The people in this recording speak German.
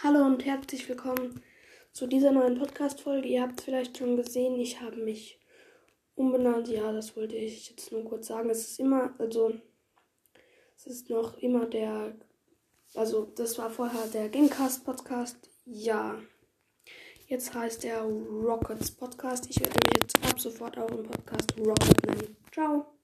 Hallo und herzlich willkommen zu dieser neuen Podcast-Folge. Ihr habt es vielleicht schon gesehen, ich habe mich umbenannt. Ja, das wollte ich jetzt nur kurz sagen. Es ist immer, also, es ist noch immer der, also, das war vorher der Gamecast-Podcast. Ja, jetzt heißt der Rockets Podcast. Ich werde mich jetzt ab sofort auch im Podcast Rocket nennen. Ciao.